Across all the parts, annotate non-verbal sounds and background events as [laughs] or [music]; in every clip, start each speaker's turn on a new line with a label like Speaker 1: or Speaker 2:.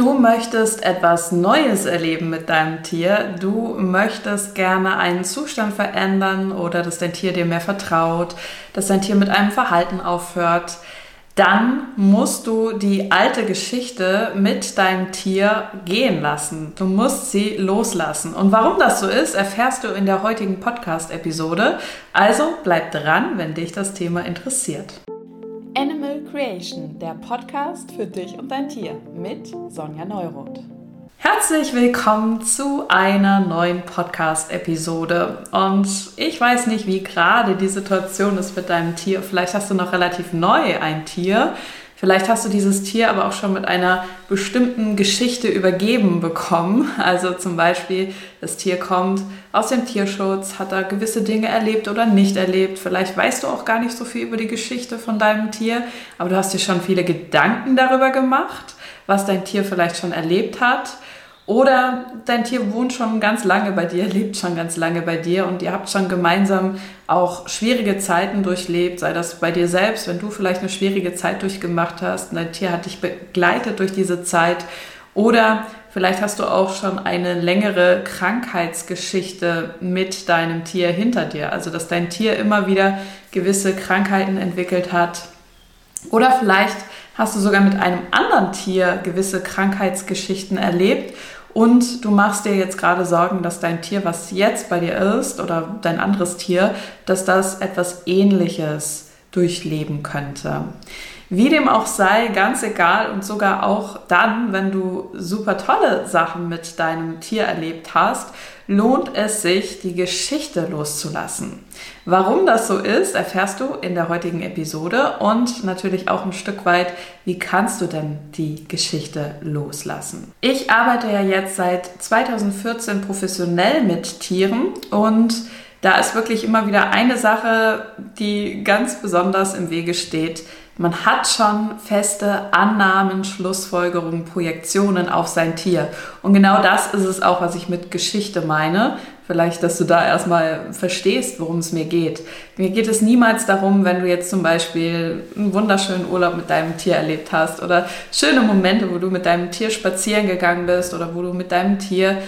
Speaker 1: Du möchtest etwas Neues erleben mit deinem Tier. Du möchtest gerne einen Zustand verändern oder dass dein Tier dir mehr vertraut, dass dein Tier mit einem Verhalten aufhört. Dann musst du die alte Geschichte mit deinem Tier gehen lassen. Du musst sie loslassen. Und warum das so ist, erfährst du in der heutigen Podcast-Episode. Also bleib dran, wenn dich das Thema interessiert. Animal Creation, der Podcast für dich und dein Tier mit Sonja Neuroth. Herzlich willkommen zu einer neuen Podcast-Episode. Und ich weiß nicht, wie gerade die Situation ist mit deinem Tier. Vielleicht hast du noch relativ neu ein Tier Vielleicht hast du dieses Tier aber auch schon mit einer bestimmten Geschichte übergeben bekommen. Also zum Beispiel, das Tier kommt aus dem Tierschutz, hat da gewisse Dinge erlebt oder nicht erlebt. Vielleicht weißt du auch gar nicht so viel über die Geschichte von deinem Tier, aber du hast dir schon viele Gedanken darüber gemacht, was dein Tier vielleicht schon erlebt hat oder dein Tier wohnt schon ganz lange bei dir, lebt schon ganz lange bei dir und ihr habt schon gemeinsam auch schwierige Zeiten durchlebt, sei das bei dir selbst, wenn du vielleicht eine schwierige Zeit durchgemacht hast und dein Tier hat dich begleitet durch diese Zeit. Oder vielleicht hast du auch schon eine längere Krankheitsgeschichte mit deinem Tier hinter dir, also dass dein Tier immer wieder gewisse Krankheiten entwickelt hat. Oder vielleicht hast du sogar mit einem anderen Tier gewisse Krankheitsgeschichten erlebt und du machst dir jetzt gerade Sorgen, dass dein Tier, was jetzt bei dir ist, oder dein anderes Tier, dass das etwas Ähnliches durchleben könnte. Wie dem auch sei, ganz egal und sogar auch dann, wenn du super tolle Sachen mit deinem Tier erlebt hast, lohnt es sich, die Geschichte loszulassen. Warum das so ist, erfährst du in der heutigen Episode und natürlich auch ein Stück weit, wie kannst du denn die Geschichte loslassen. Ich arbeite ja jetzt seit 2014 professionell mit Tieren und da ist wirklich immer wieder eine Sache, die ganz besonders im Wege steht, man hat schon feste Annahmen, Schlussfolgerungen, Projektionen auf sein Tier. Und genau das ist es auch, was ich mit Geschichte meine. Vielleicht, dass du da erstmal verstehst, worum es mir geht. Mir geht es niemals darum, wenn du jetzt zum Beispiel einen wunderschönen Urlaub mit deinem Tier erlebt hast oder schöne Momente, wo du mit deinem Tier spazieren gegangen bist oder wo du mit deinem Tier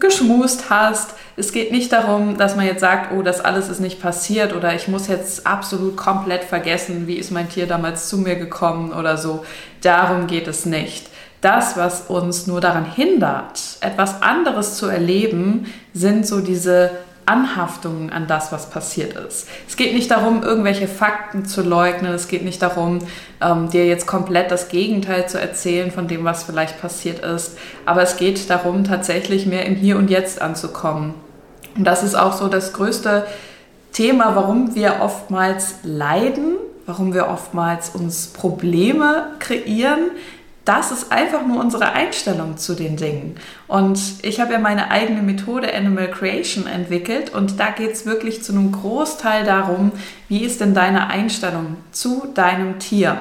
Speaker 1: geschmust hast. Es geht nicht darum, dass man jetzt sagt, oh, das alles ist nicht passiert oder ich muss jetzt absolut komplett vergessen, wie ist mein Tier damals zu mir gekommen oder so. Darum geht es nicht. Das, was uns nur daran hindert, etwas anderes zu erleben, sind so diese Anhaftungen an das, was passiert ist. Es geht nicht darum, irgendwelche Fakten zu leugnen. Es geht nicht darum, ähm, dir jetzt komplett das Gegenteil zu erzählen von dem, was vielleicht passiert ist. Aber es geht darum, tatsächlich mehr im Hier und Jetzt anzukommen. Und das ist auch so das größte Thema, warum wir oftmals leiden, warum wir oftmals uns Probleme kreieren, das ist einfach nur unsere Einstellung zu den Dingen. Und ich habe ja meine eigene Methode Animal Creation entwickelt und da geht es wirklich zu einem Großteil darum, wie ist denn deine Einstellung zu deinem Tier?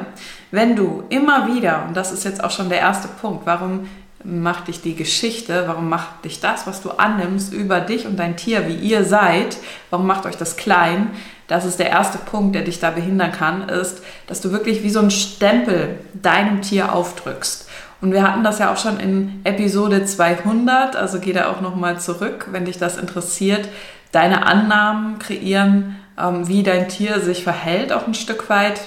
Speaker 1: Wenn du immer wieder, und das ist jetzt auch schon der erste Punkt, warum macht dich die Geschichte, warum macht dich das, was du annimmst über dich und dein Tier, wie ihr seid, warum macht euch das klein? Das ist der erste Punkt, der dich da behindern kann, ist, dass du wirklich wie so ein Stempel deinem Tier aufdrückst. Und wir hatten das ja auch schon in Episode 200, also geh da auch nochmal zurück, wenn dich das interessiert. Deine Annahmen kreieren, ähm, wie dein Tier sich verhält, auch ein Stück weit.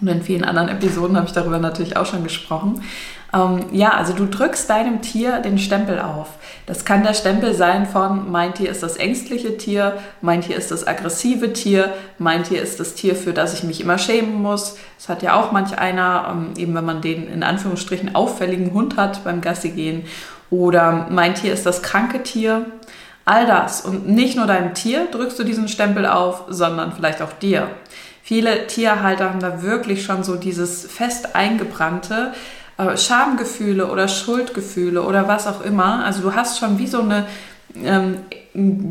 Speaker 1: Und in vielen anderen Episoden habe ich darüber natürlich auch schon gesprochen. Ähm, ja, also du drückst deinem Tier den Stempel auf. Das kann der Stempel sein von mein Tier ist das ängstliche Tier, mein Tier ist das aggressive Tier, mein Tier ist das Tier, für das ich mich immer schämen muss. Das hat ja auch manch einer, ähm, eben wenn man den in Anführungsstrichen auffälligen Hund hat beim Gassi gehen. Oder mein Tier ist das kranke Tier. All das. Und nicht nur deinem Tier drückst du diesen Stempel auf, sondern vielleicht auch dir. Viele Tierhalter haben da wirklich schon so dieses fest eingebrannte, äh, Schamgefühle oder Schuldgefühle oder was auch immer. Also du hast schon wie so eine, ähm,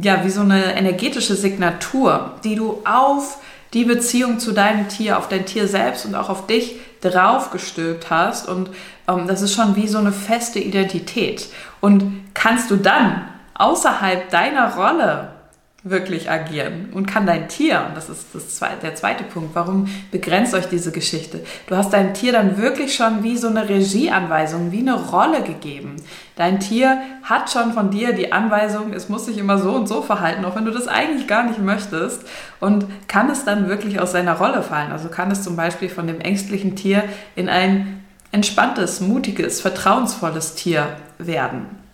Speaker 1: ja, wie so eine energetische Signatur, die du auf die Beziehung zu deinem Tier, auf dein Tier selbst und auch auf dich draufgestülpt hast. Und ähm, das ist schon wie so eine feste Identität. Und kannst du dann außerhalb deiner Rolle wirklich agieren? Und kann dein Tier, und das ist das der zweite Punkt, warum begrenzt euch diese Geschichte? Du hast deinem Tier dann wirklich schon wie so eine Regieanweisung, wie eine Rolle gegeben. Dein Tier hat schon von dir die Anweisung, es muss sich immer so und so verhalten, auch wenn du das eigentlich gar nicht möchtest. Und kann es dann wirklich aus seiner Rolle fallen? Also kann es zum Beispiel von dem ängstlichen Tier in ein entspanntes, mutiges, vertrauensvolles Tier werden.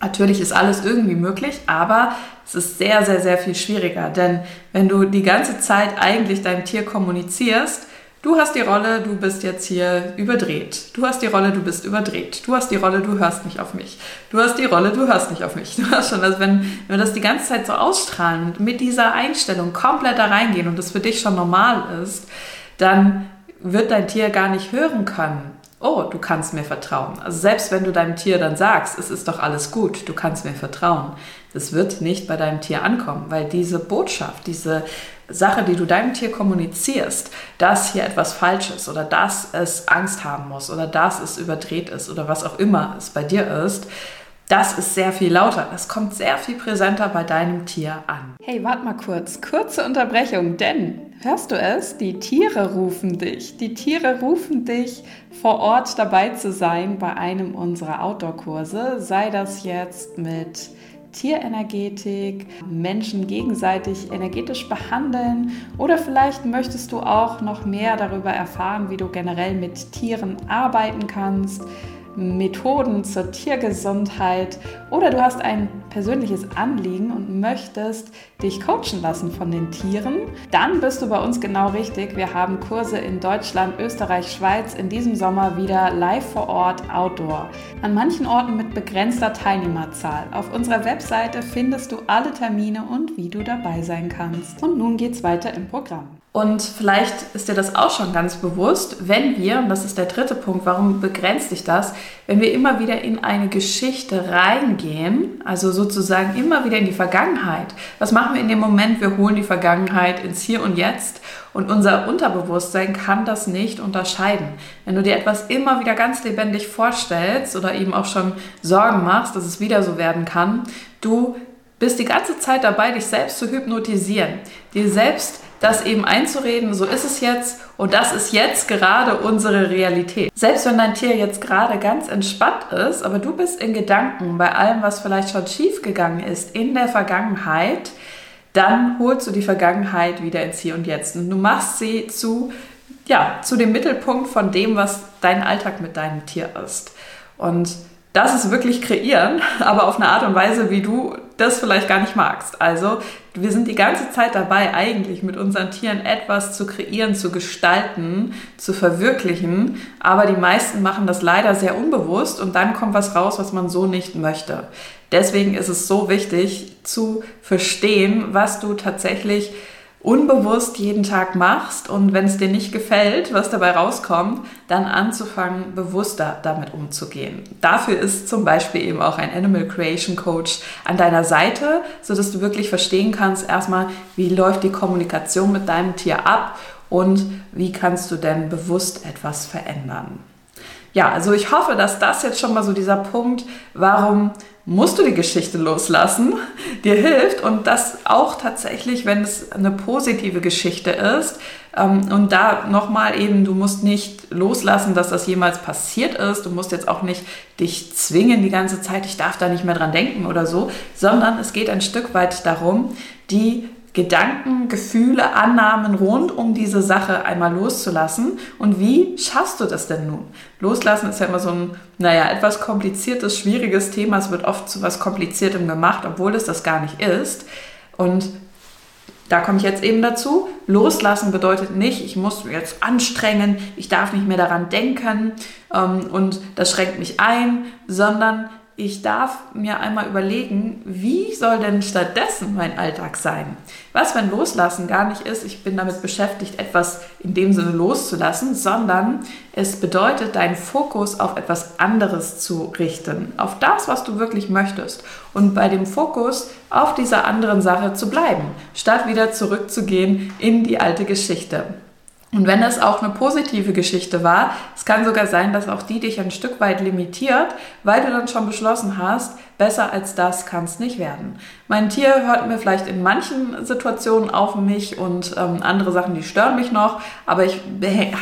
Speaker 1: Natürlich ist alles irgendwie möglich, aber es ist sehr, sehr, sehr viel schwieriger. Denn wenn du die ganze Zeit eigentlich deinem Tier kommunizierst, du hast die Rolle, du bist jetzt hier überdreht. Du hast die Rolle, du bist überdreht. Du hast die Rolle, du hörst nicht auf mich. Du hast die Rolle, du hörst nicht auf mich. Du hast schon, also wenn, wenn wir das die ganze Zeit so ausstrahlen und mit dieser Einstellung komplett da reingehen und das für dich schon normal ist, dann wird dein Tier gar nicht hören können, oh, du kannst mir vertrauen. Also selbst wenn du deinem Tier dann sagst, es ist doch alles gut, du kannst mir vertrauen, das wird nicht bei deinem Tier ankommen, weil diese Botschaft, diese Sache, die du deinem Tier kommunizierst, dass hier etwas falsch ist oder dass es Angst haben muss oder dass es überdreht ist oder was auch immer es bei dir ist, das ist sehr viel lauter. Das kommt sehr viel präsenter bei deinem Tier an. Hey, warte mal kurz. Kurze Unterbrechung, denn hörst du es? Die Tiere rufen dich. Die Tiere rufen dich, vor Ort dabei zu sein bei einem unserer Outdoor-Kurse. Sei das jetzt mit Tierenergetik, Menschen gegenseitig energetisch behandeln oder vielleicht möchtest du auch noch mehr darüber erfahren, wie du generell mit Tieren arbeiten kannst Methoden zur Tiergesundheit oder du hast ein persönliches Anliegen und möchtest dich coachen lassen von den Tieren, dann bist du bei uns genau richtig. Wir haben Kurse in Deutschland, Österreich, Schweiz in diesem Sommer wieder live vor Ort Outdoor. An manchen Orten mit begrenzter Teilnehmerzahl. Auf unserer Webseite findest du alle Termine und wie du dabei sein kannst. Und nun geht's weiter im Programm. Und vielleicht ist dir das auch schon ganz bewusst, wenn wir, und das ist der dritte Punkt, warum begrenzt dich das, wenn wir immer wieder in eine Geschichte reingehen, also sozusagen immer wieder in die Vergangenheit. Was machen wir in dem Moment? Wir holen die Vergangenheit ins Hier und Jetzt und unser Unterbewusstsein kann das nicht unterscheiden. Wenn du dir etwas immer wieder ganz lebendig vorstellst oder eben auch schon Sorgen machst, dass es wieder so werden kann, du bist die ganze Zeit dabei, dich selbst zu hypnotisieren, dir selbst das eben einzureden, so ist es jetzt und das ist jetzt gerade unsere Realität. Selbst wenn dein Tier jetzt gerade ganz entspannt ist, aber du bist in Gedanken bei allem, was vielleicht schon schief gegangen ist in der Vergangenheit, dann holst du die Vergangenheit wieder ins Hier und Jetzt und du machst sie zu ja, zu dem Mittelpunkt von dem, was dein Alltag mit deinem Tier ist. Und das ist wirklich kreieren, [laughs] aber auf eine Art und Weise, wie du das vielleicht gar nicht magst. Also wir sind die ganze Zeit dabei, eigentlich mit unseren Tieren etwas zu kreieren, zu gestalten, zu verwirklichen. Aber die meisten machen das leider sehr unbewusst und dann kommt was raus, was man so nicht möchte. Deswegen ist es so wichtig zu verstehen, was du tatsächlich unbewusst jeden Tag machst und wenn es dir nicht gefällt, was dabei rauskommt, dann anzufangen, bewusster damit umzugehen. Dafür ist zum Beispiel eben auch ein Animal Creation Coach an deiner Seite, sodass du wirklich verstehen kannst, erstmal, wie läuft die Kommunikation mit deinem Tier ab und wie kannst du denn bewusst etwas verändern. Ja, also ich hoffe, dass das jetzt schon mal so dieser Punkt, warum musst du die Geschichte loslassen, dir hilft und das auch tatsächlich, wenn es eine positive Geschichte ist. Ähm, und da nochmal eben, du musst nicht loslassen, dass das jemals passiert ist. Du musst jetzt auch nicht dich zwingen die ganze Zeit, ich darf da nicht mehr dran denken oder so, sondern es geht ein Stück weit darum, die Gedanken, Gefühle, Annahmen rund um diese Sache einmal loszulassen. Und wie schaffst du das denn nun? Loslassen ist ja immer so ein, naja, etwas kompliziertes, schwieriges Thema. Es wird oft zu was Kompliziertem gemacht, obwohl es das gar nicht ist. Und da komme ich jetzt eben dazu. Loslassen bedeutet nicht, ich muss jetzt anstrengen, ich darf nicht mehr daran denken ähm, und das schränkt mich ein, sondern ich darf mir einmal überlegen, wie soll denn stattdessen mein Alltag sein? Was, wenn Loslassen gar nicht ist, ich bin damit beschäftigt, etwas in dem Sinne loszulassen, sondern es bedeutet, deinen Fokus auf etwas anderes zu richten, auf das, was du wirklich möchtest und bei dem Fokus auf dieser anderen Sache zu bleiben, statt wieder zurückzugehen in die alte Geschichte. Und wenn es auch eine positive Geschichte war, es kann sogar sein, dass auch die dich ein Stück weit limitiert, weil du dann schon beschlossen hast, besser als das kann es nicht werden. Mein Tier hört mir vielleicht in manchen Situationen auf mich und ähm, andere Sachen, die stören mich noch, aber ich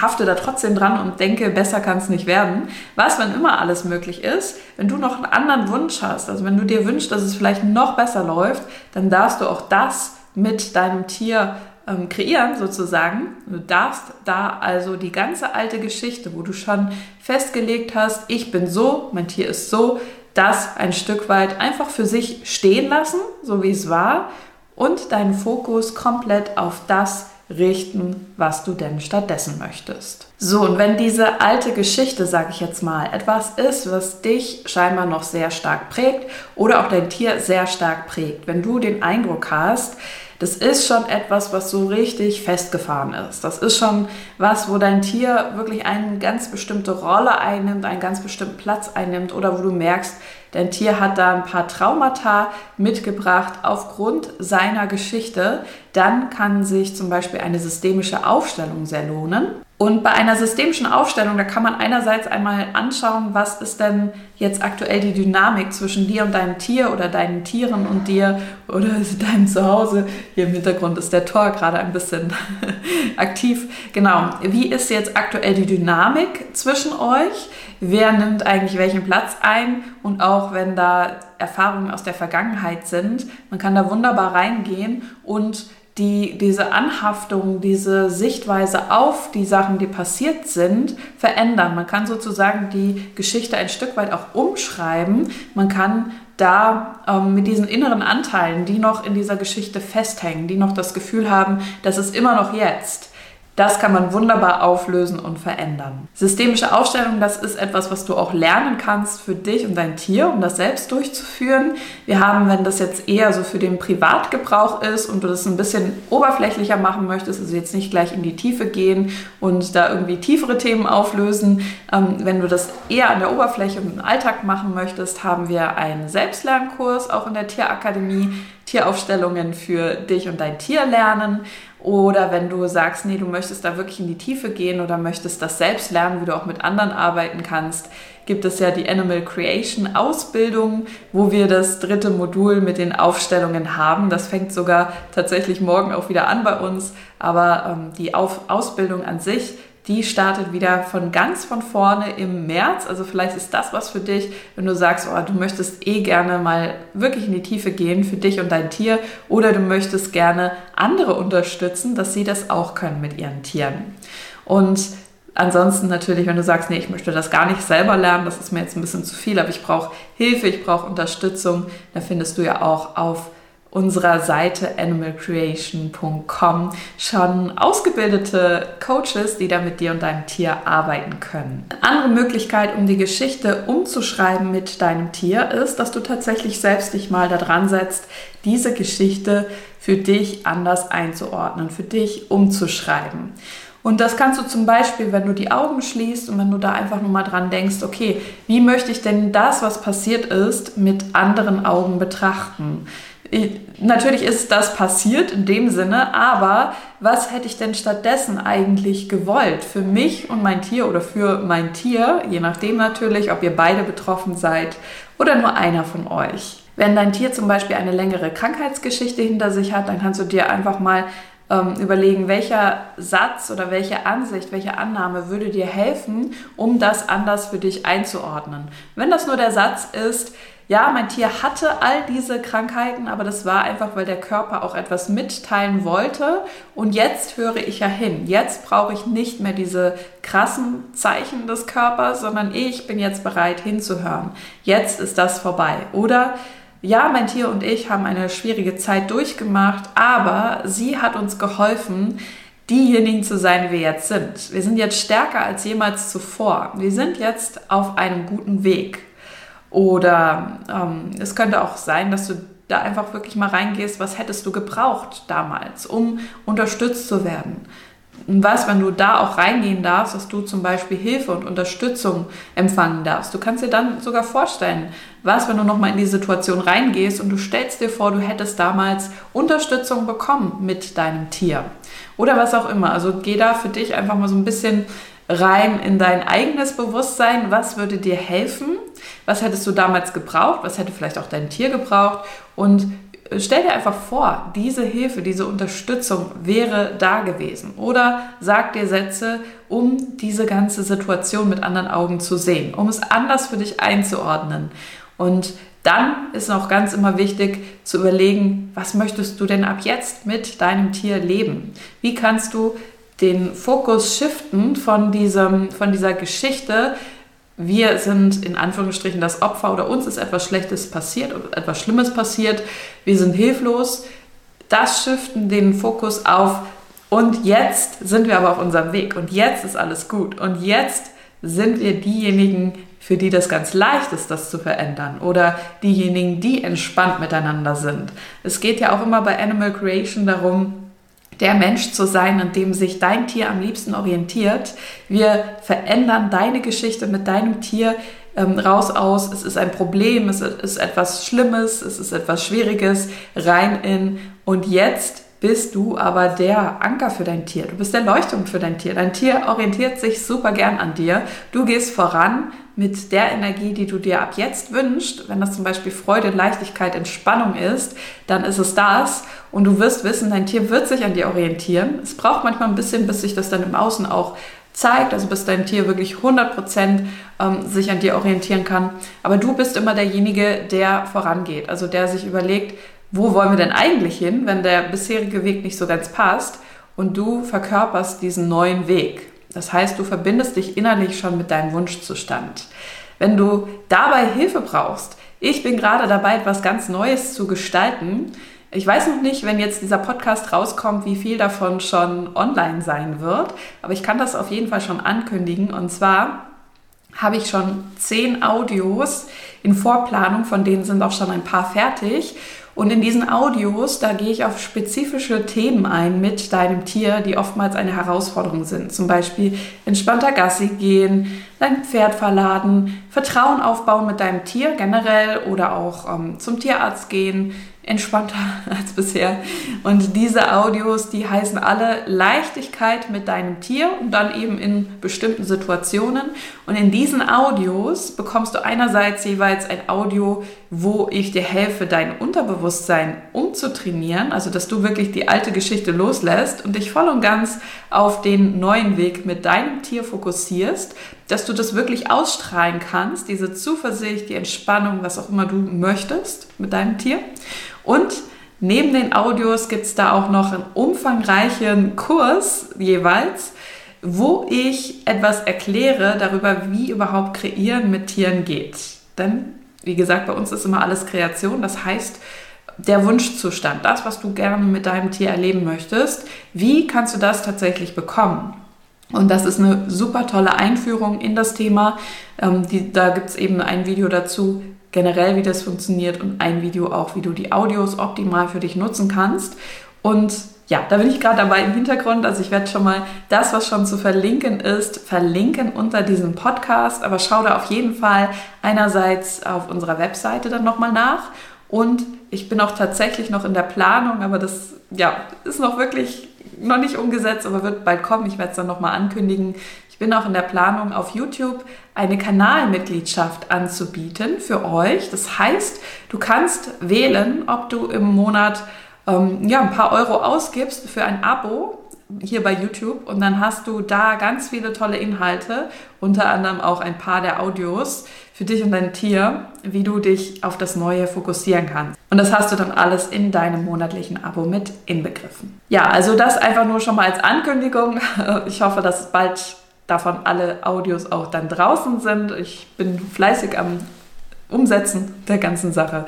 Speaker 1: hafte da trotzdem dran und denke, besser kann es nicht werden. Was, wenn immer alles möglich ist, wenn du noch einen anderen Wunsch hast, also wenn du dir wünschst, dass es vielleicht noch besser läuft, dann darfst du auch das mit deinem Tier ähm, kreieren sozusagen. Du darfst da also die ganze alte Geschichte, wo du schon festgelegt hast, ich bin so, mein Tier ist so, das ein Stück weit einfach für sich stehen lassen, so wie es war, und deinen Fokus komplett auf das richten, was du denn stattdessen möchtest. So, und wenn diese alte Geschichte, sage ich jetzt mal, etwas ist, was dich scheinbar noch sehr stark prägt oder auch dein Tier sehr stark prägt, wenn du den Eindruck hast, das ist schon etwas, was so richtig festgefahren ist. Das ist schon was, wo dein Tier wirklich eine ganz bestimmte Rolle einnimmt, einen ganz bestimmten Platz einnimmt oder wo du merkst, dein Tier hat da ein paar Traumata mitgebracht aufgrund seiner Geschichte. Dann kann sich zum Beispiel eine systemische Aufstellung sehr lohnen. Und bei einer systemischen Aufstellung, da kann man einerseits einmal anschauen, was ist denn jetzt aktuell die Dynamik zwischen dir und deinem Tier oder deinen Tieren und dir oder [laughs] deinem Zuhause. Hier im Hintergrund ist der Tor gerade ein bisschen [laughs] aktiv. Genau, wie ist jetzt aktuell die Dynamik zwischen euch? Wer nimmt eigentlich welchen Platz ein? Und auch wenn da Erfahrungen aus der Vergangenheit sind, man kann da wunderbar reingehen und die diese Anhaftung, diese Sichtweise auf die Sachen, die passiert sind, verändern. Man kann sozusagen die Geschichte ein Stück weit auch umschreiben. Man kann da ähm, mit diesen inneren Anteilen, die noch in dieser Geschichte festhängen, die noch das Gefühl haben, das ist immer noch jetzt, das kann man wunderbar auflösen und verändern. Systemische Aufstellung, das ist etwas, was du auch lernen kannst für dich und dein Tier, um das selbst durchzuführen. Wir haben, wenn das jetzt eher so für den Privatgebrauch ist und du das ein bisschen oberflächlicher machen möchtest, also jetzt nicht gleich in die Tiefe gehen und da irgendwie tiefere Themen auflösen, ähm, wenn du das eher an der Oberfläche und im Alltag machen möchtest, haben wir einen Selbstlernkurs auch in der Tierakademie. Tieraufstellungen für dich und dein Tier lernen. Oder wenn du sagst, nee, du möchtest da wirklich in die Tiefe gehen oder möchtest das selbst lernen, wie du auch mit anderen arbeiten kannst, gibt es ja die Animal Creation Ausbildung, wo wir das dritte Modul mit den Aufstellungen haben. Das fängt sogar tatsächlich morgen auch wieder an bei uns. Aber ähm, die Auf Ausbildung an sich die startet wieder von ganz von vorne im März. Also vielleicht ist das was für dich, wenn du sagst, oh, du möchtest eh gerne mal wirklich in die Tiefe gehen für dich und dein Tier oder du möchtest gerne andere unterstützen, dass sie das auch können mit ihren Tieren. Und Ansonsten natürlich, wenn du sagst, nee, ich möchte das gar nicht selber lernen, das ist mir jetzt ein bisschen zu viel, aber ich brauche Hilfe, ich brauche Unterstützung, da findest du ja auch auf unserer Seite animalcreation.com schon ausgebildete Coaches, die da mit dir und deinem Tier arbeiten können. Eine andere Möglichkeit, um die Geschichte umzuschreiben mit deinem Tier, ist, dass du tatsächlich selbst dich mal daran setzt, diese Geschichte für dich anders einzuordnen, für dich umzuschreiben. Und das kannst du zum Beispiel, wenn du die Augen schließt und wenn du da einfach nur mal dran denkst, okay, wie möchte ich denn das, was passiert ist, mit anderen Augen betrachten? Natürlich ist das passiert in dem Sinne, aber was hätte ich denn stattdessen eigentlich gewollt für mich und mein Tier oder für mein Tier, je nachdem natürlich, ob ihr beide betroffen seid oder nur einer von euch. Wenn dein Tier zum Beispiel eine längere Krankheitsgeschichte hinter sich hat, dann kannst du dir einfach mal ähm, überlegen, welcher Satz oder welche Ansicht, welche Annahme würde dir helfen, um das anders für dich einzuordnen. Wenn das nur der Satz ist, ja, mein Tier hatte all diese Krankheiten, aber das war einfach, weil der Körper auch etwas mitteilen wollte. Und jetzt höre ich ja hin. Jetzt brauche ich nicht mehr diese krassen Zeichen des Körpers, sondern ich bin jetzt bereit hinzuhören. Jetzt ist das vorbei. Oder ja, mein Tier und ich haben eine schwierige Zeit durchgemacht, aber sie hat uns geholfen, diejenigen zu sein, die wir jetzt sind. Wir sind jetzt stärker als jemals zuvor. Wir sind jetzt auf einem guten Weg. Oder ähm, es könnte auch sein, dass du da einfach wirklich mal reingehst, was hättest du gebraucht damals, um unterstützt zu werden. Was, wenn du da auch reingehen darfst, dass du zum Beispiel Hilfe und Unterstützung empfangen darfst. Du kannst dir dann sogar vorstellen, was, wenn du nochmal in die Situation reingehst und du stellst dir vor, du hättest damals Unterstützung bekommen mit deinem Tier. Oder was auch immer. Also geh da für dich einfach mal so ein bisschen rein in dein eigenes Bewusstsein. Was würde dir helfen? Was hättest du damals gebraucht? Was hätte vielleicht auch dein Tier gebraucht? Und stell dir einfach vor, diese Hilfe, diese Unterstützung wäre da gewesen. Oder sag dir Sätze, um diese ganze Situation mit anderen Augen zu sehen, um es anders für dich einzuordnen. Und dann ist auch ganz immer wichtig zu überlegen, was möchtest du denn ab jetzt mit deinem Tier leben? Wie kannst du den Fokus shiften von, diesem, von dieser Geschichte wir sind in Anführungsstrichen das Opfer oder uns ist etwas Schlechtes passiert oder etwas Schlimmes passiert, wir sind hilflos. Das shiften den Fokus auf und jetzt sind wir aber auf unserem Weg und jetzt ist alles gut und jetzt sind wir diejenigen, für die das ganz leicht ist, das zu verändern oder diejenigen, die entspannt miteinander sind. Es geht ja auch immer bei Animal Creation darum, der Mensch zu sein, an dem sich dein Tier am liebsten orientiert. Wir verändern deine Geschichte mit deinem Tier ähm, raus aus. Es ist ein Problem, es ist etwas Schlimmes, es ist etwas Schwieriges, rein in und jetzt bist du aber der Anker für dein Tier. Du bist der Leuchtturm für dein Tier. Dein Tier orientiert sich super gern an dir. Du gehst voran mit der Energie, die du dir ab jetzt wünschst. Wenn das zum Beispiel Freude, Leichtigkeit, Entspannung ist, dann ist es das. Und du wirst wissen, dein Tier wird sich an dir orientieren. Es braucht manchmal ein bisschen, bis sich das dann im Außen auch zeigt, also bis dein Tier wirklich 100% ähm, sich an dir orientieren kann. Aber du bist immer derjenige, der vorangeht, also der sich überlegt, wo wollen wir denn eigentlich hin, wenn der bisherige Weg nicht so ganz passt und du verkörperst diesen neuen Weg. Das heißt, du verbindest dich innerlich schon mit deinem Wunschzustand. Wenn du dabei Hilfe brauchst, ich bin gerade dabei, etwas ganz Neues zu gestalten. Ich weiß noch nicht, wenn jetzt dieser Podcast rauskommt, wie viel davon schon online sein wird, aber ich kann das auf jeden Fall schon ankündigen. Und zwar habe ich schon zehn Audios in Vorplanung, von denen sind auch schon ein paar fertig. Und in diesen Audios, da gehe ich auf spezifische Themen ein mit deinem Tier, die oftmals eine Herausforderung sind. Zum Beispiel entspannter Gassi gehen, dein Pferd verladen, Vertrauen aufbauen mit deinem Tier generell oder auch ähm, zum Tierarzt gehen, entspannter [laughs] als bisher. Und diese Audios, die heißen alle Leichtigkeit mit deinem Tier und dann eben in bestimmten Situationen. Und in diesen Audios bekommst du einerseits jeweils ein Audio, wo ich dir helfe, dein Unterbewusstsein umzutrainieren, also dass du wirklich die alte Geschichte loslässt und dich voll und ganz auf den neuen Weg mit deinem Tier fokussierst, dass du das wirklich ausstrahlen kannst, diese Zuversicht, die Entspannung, was auch immer du möchtest mit deinem Tier. Und neben den Audios gibt es da auch noch einen umfangreichen Kurs jeweils, wo ich etwas erkläre darüber, wie überhaupt Kreieren mit Tieren geht. Denn, wie gesagt, bei uns ist immer alles Kreation. Das heißt, der Wunschzustand, das, was du gerne mit deinem Tier erleben möchtest, wie kannst du das tatsächlich bekommen? Und das ist eine super tolle Einführung in das Thema. Ähm, die, da gibt es eben ein Video dazu, generell, wie das funktioniert und ein Video auch, wie du die Audios optimal für dich nutzen kannst. Und ja, da bin ich gerade dabei im Hintergrund. Also ich werde schon mal das, was schon zu verlinken ist, verlinken unter diesem Podcast. Aber schau da auf jeden Fall einerseits auf unserer Webseite dann nochmal nach. Und ich bin auch tatsächlich noch in der Planung, aber das ja, ist noch wirklich noch nicht umgesetzt, aber wird bald kommen. Ich werde es dann nochmal ankündigen. Ich bin auch in der Planung, auf YouTube eine Kanalmitgliedschaft anzubieten für euch. Das heißt, du kannst wählen, ob du im Monat ähm, ja, ein paar Euro ausgibst für ein Abo hier bei YouTube und dann hast du da ganz viele tolle Inhalte, unter anderem auch ein paar der Audios für dich und dein Tier, wie du dich auf das Neue fokussieren kannst. Und das hast du dann alles in deinem monatlichen Abo mit inbegriffen. Ja, also das einfach nur schon mal als Ankündigung. [laughs] Ich hoffe, dass bald davon alle Audios auch dann draußen sind. Ich bin fleißig am Umsetzen der ganzen Sache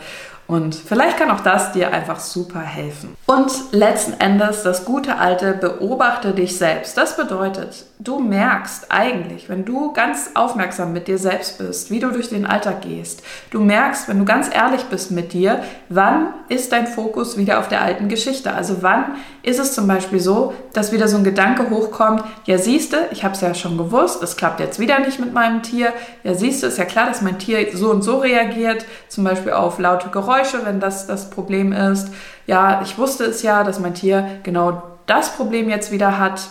Speaker 1: und vielleicht kann auch das dir einfach super helfen. Und letzten Endes das gute alte beobachte dich selbst. Das bedeutet, du merkst eigentlich, wenn du ganz aufmerksam mit dir selbst bist, wie du durch den Alltag gehst. Du merkst, wenn du ganz ehrlich bist mit dir, wann ist dein Fokus wieder auf der alten Geschichte? Also wann ist es zum Beispiel so, dass wieder so ein Gedanke hochkommt, ja siehste, ich habe es ja schon gewusst, es klappt jetzt wieder nicht mit meinem Tier. Ja siehste, ist ja klar, dass mein Tier so und so reagiert, zum Beispiel auf laute Geräusche, wenn das das Problem ist. Ja, ich wusste es ja, dass mein Tier genau das Problem jetzt wieder hat.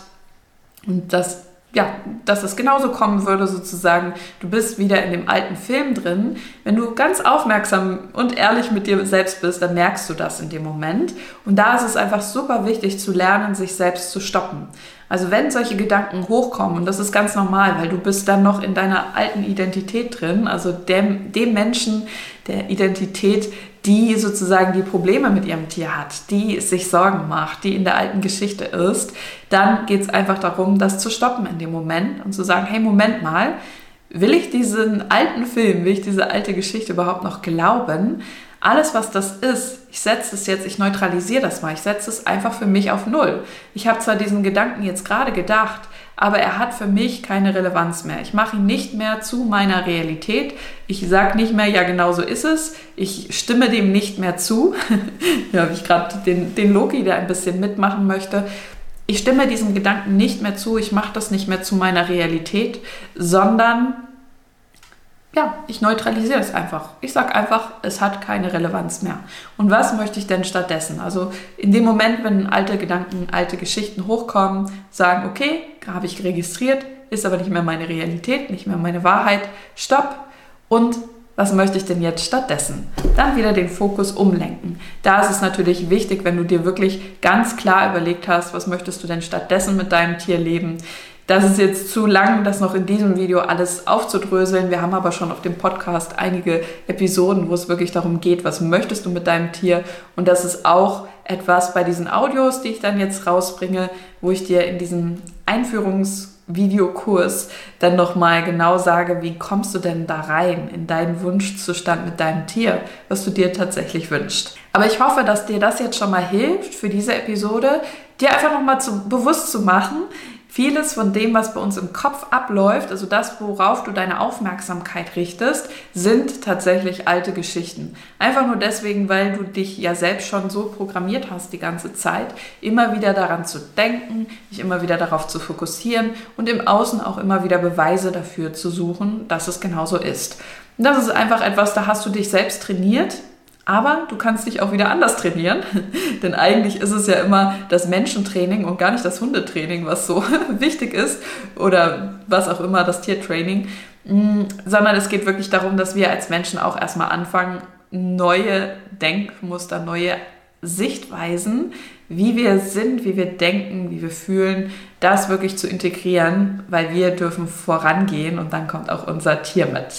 Speaker 1: Und das ja, dass es genauso kommen würde, sozusagen, du bist wieder in dem alten Film drin. Wenn du ganz aufmerksam und ehrlich mit dir selbst bist, dann merkst du das in dem Moment. Und da ist es einfach super wichtig zu lernen, sich selbst zu stoppen. Also wenn solche Gedanken hochkommen, und das ist ganz normal, weil du bist dann noch in deiner alten Identität drin, also dem, dem Menschen, der Identität, die sozusagen die Probleme mit ihrem Tier hat, die sich Sorgen macht, die in der alten Geschichte ist, dann geht es einfach darum, das zu stoppen in dem Moment und zu sagen, hey, Moment mal, will ich diesen alten Film, will ich diese alte Geschichte überhaupt noch glauben? Alles, was das ist, ich setze es jetzt, ich neutralisiere das mal, ich setze es einfach für mich auf Null. Ich habe zwar diesen Gedanken jetzt gerade gedacht, aber er hat für mich keine Relevanz mehr. Ich mache ihn nicht mehr zu meiner Realität. Ich sage nicht mehr, ja, genau so ist es. Ich stimme dem nicht mehr zu. [laughs] ja, habe ich gerade den, den Loki, der ein bisschen mitmachen möchte. Ich stimme diesem Gedanken nicht mehr zu. Ich mache das nicht mehr zu meiner Realität, sondern ja, ich neutralisiere es einfach. Ich sage einfach, es hat keine Relevanz mehr. Und was möchte ich denn stattdessen? Also in dem Moment, wenn alte Gedanken, alte Geschichten hochkommen, sagen, okay, habe ich registriert, ist aber nicht mehr meine Realität, nicht mehr meine Wahrheit, stopp. Und was möchte ich denn jetzt stattdessen? Dann wieder den Fokus umlenken. Da ist es natürlich wichtig, wenn du dir wirklich ganz klar überlegt hast, was möchtest du denn stattdessen mit deinem Tier leben? Das ist jetzt zu lang, das noch in diesem Video alles aufzudröseln. Wir haben aber schon auf dem Podcast einige Episoden, wo es wirklich darum geht, was möchtest du mit deinem Tier. Und das ist auch etwas bei diesen Audios, die ich dann jetzt rausbringe, wo ich dir in diesem Einführungsvideokurs dann nochmal genau sage, wie kommst du denn da rein in deinen Wunschzustand mit deinem Tier, was du dir tatsächlich wünschst. Aber ich hoffe, dass dir das jetzt schon mal hilft für diese Episode, dir einfach nochmal bewusst zu machen, Vieles von dem, was bei uns im Kopf abläuft, also das, worauf du deine Aufmerksamkeit richtest, sind tatsächlich alte Geschichten. Einfach nur deswegen, weil du dich ja selbst schon so programmiert hast die ganze Zeit, immer wieder daran zu denken, dich immer wieder darauf zu fokussieren und im Außen auch immer wieder Beweise dafür zu suchen, dass es genauso ist. Und das ist einfach etwas, da hast du dich selbst trainiert, aber du kannst dich auch wieder anders trainieren, [laughs] denn eigentlich ist es ja immer das Menschentraining und gar nicht das Hundetraining, was so [laughs] wichtig ist oder was auch immer, das Tiertraining, mm, sondern es geht wirklich darum, dass wir als Menschen auch erstmal anfangen, neue Denkmuster, neue Sichtweisen, wie wir sind, wie wir denken, wie wir fühlen, das wirklich zu integrieren, weil wir dürfen vorangehen und dann kommt auch unser Tier mit.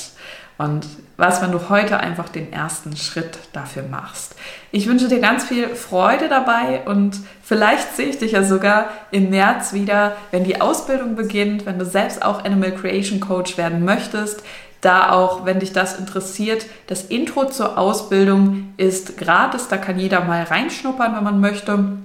Speaker 1: Und was, wenn du heute einfach den ersten Schritt dafür machst? Ich wünsche dir ganz viel Freude dabei und vielleicht sehe ich dich ja sogar im März wieder, wenn die Ausbildung beginnt, wenn du selbst auch Animal Creation Coach werden möchtest. Da auch, wenn dich das interessiert, das Intro zur Ausbildung ist gratis, da kann jeder mal reinschnuppern, wenn man möchte.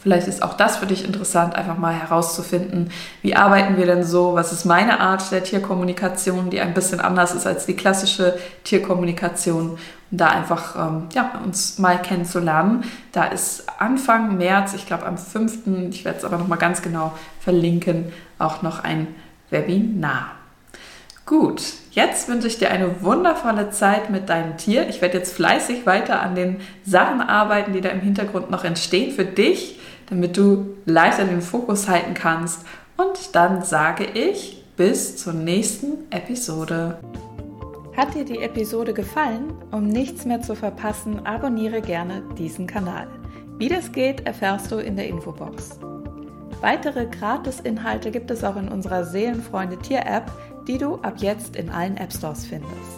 Speaker 1: Vielleicht ist auch das für dich interessant, einfach mal herauszufinden, wie arbeiten wir denn so, was ist meine Art der Tierkommunikation, die ein bisschen anders ist als die klassische Tierkommunikation. Und da einfach ähm, ja, uns mal kennenzulernen. Da ist Anfang März, ich glaube am 5., ich werde es aber nochmal ganz genau verlinken, auch noch ein Webinar. Gut, jetzt wünsche ich dir eine wundervolle Zeit mit deinem Tier. Ich werde jetzt fleißig weiter an den Sachen arbeiten, die da im Hintergrund noch entstehen für dich damit du leichter den Fokus halten kannst. Und dann sage ich bis zur nächsten Episode. Hat dir die Episode gefallen? Um nichts mehr zu verpassen, abonniere gerne diesen Kanal. Wie das geht, erfährst du in der Infobox. Weitere Gratis-Inhalte gibt es auch in unserer Seelenfreunde Tier-App, die du ab jetzt in allen App Stores findest.